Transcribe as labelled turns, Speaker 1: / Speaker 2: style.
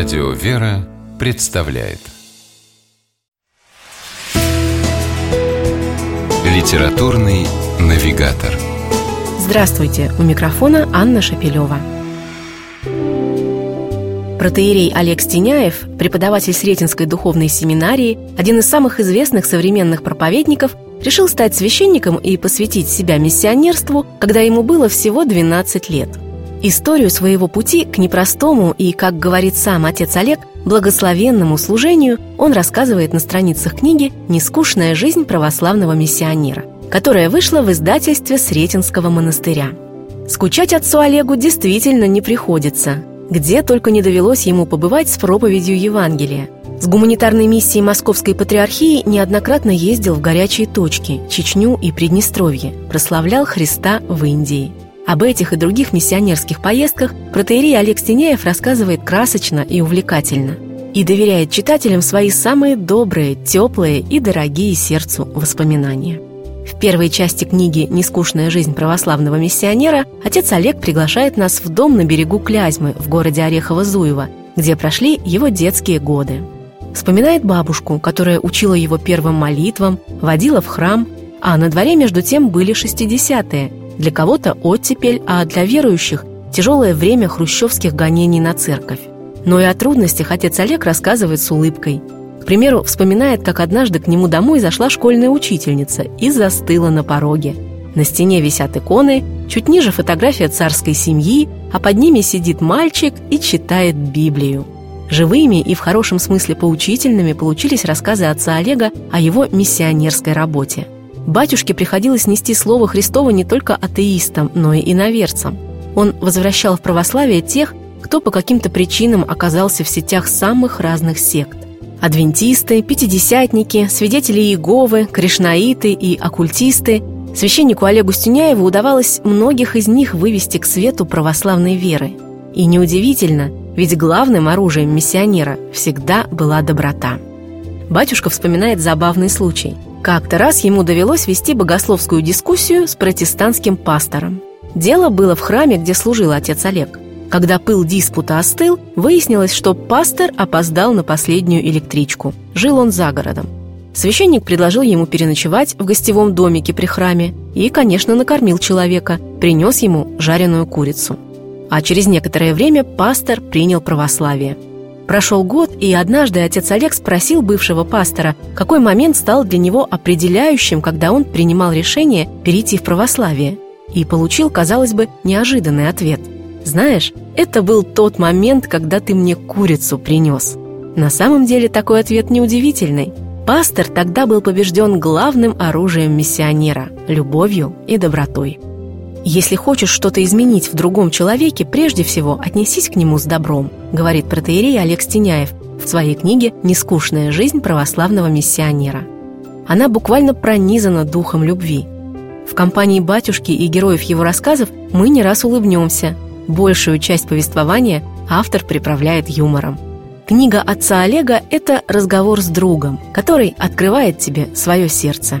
Speaker 1: Радио «Вера» представляет Литературный навигатор
Speaker 2: Здравствуйте! У микрофона Анна Шапилева. Протеерей Олег Стеняев, преподаватель Сретенской духовной семинарии, один из самых известных современных проповедников, решил стать священником и посвятить себя миссионерству, когда ему было всего 12 лет – Историю своего пути к непростому и, как говорит сам отец Олег, благословенному служению он рассказывает на страницах книги «Нескучная жизнь православного миссионера», которая вышла в издательстве Сретенского монастыря. Скучать отцу Олегу действительно не приходится. Где только не довелось ему побывать с проповедью Евангелия. С гуманитарной миссией Московской Патриархии неоднократно ездил в горячие точки – Чечню и Приднестровье, прославлял Христа в Индии – об этих и других миссионерских поездках протеерей Олег Стеняев рассказывает красочно и увлекательно и доверяет читателям свои самые добрые, теплые и дорогие сердцу воспоминания. В первой части книги «Нескучная жизнь православного миссионера» отец Олег приглашает нас в дом на берегу Клязьмы в городе Орехово-Зуево, где прошли его детские годы. Вспоминает бабушку, которая учила его первым молитвам, водила в храм, а на дворе между тем были шестидесятые, для кого-то оттепель, а для верующих – тяжелое время хрущевских гонений на церковь. Но и о трудностях отец Олег рассказывает с улыбкой. К примеру, вспоминает, как однажды к нему домой зашла школьная учительница и застыла на пороге. На стене висят иконы, чуть ниже фотография царской семьи, а под ними сидит мальчик и читает Библию. Живыми и в хорошем смысле поучительными получились рассказы отца Олега о его миссионерской работе – Батюшке приходилось нести слово Христово не только атеистам, но и иноверцам. Он возвращал в православие тех, кто по каким-то причинам оказался в сетях самых разных сект. Адвентисты, пятидесятники, свидетели Иеговы, кришнаиты и оккультисты. Священнику Олегу Стюняеву удавалось многих из них вывести к свету православной веры. И неудивительно, ведь главным оружием миссионера всегда была доброта. Батюшка вспоминает забавный случай – как-то раз ему довелось вести богословскую дискуссию с протестантским пастором. Дело было в храме, где служил отец Олег. Когда пыл диспута остыл, выяснилось, что пастор опоздал на последнюю электричку. Жил он за городом. Священник предложил ему переночевать в гостевом домике при храме и, конечно, накормил человека, принес ему жареную курицу. А через некоторое время пастор принял православие – Прошел год, и однажды отец Олег спросил бывшего пастора, какой момент стал для него определяющим, когда он принимал решение перейти в православие. И получил, казалось бы, неожиданный ответ. «Знаешь, это был тот момент, когда ты мне курицу принес». На самом деле такой ответ неудивительный. Пастор тогда был побежден главным оружием миссионера – любовью и добротой. Если хочешь что-то изменить в другом человеке, прежде всего отнесись к нему с добром, говорит протеерей Олег Стеняев в своей книге «Нескучная жизнь православного миссионера». Она буквально пронизана духом любви. В компании батюшки и героев его рассказов мы не раз улыбнемся. Большую часть повествования автор приправляет юмором. Книга отца Олега – это разговор с другом, который открывает тебе свое сердце.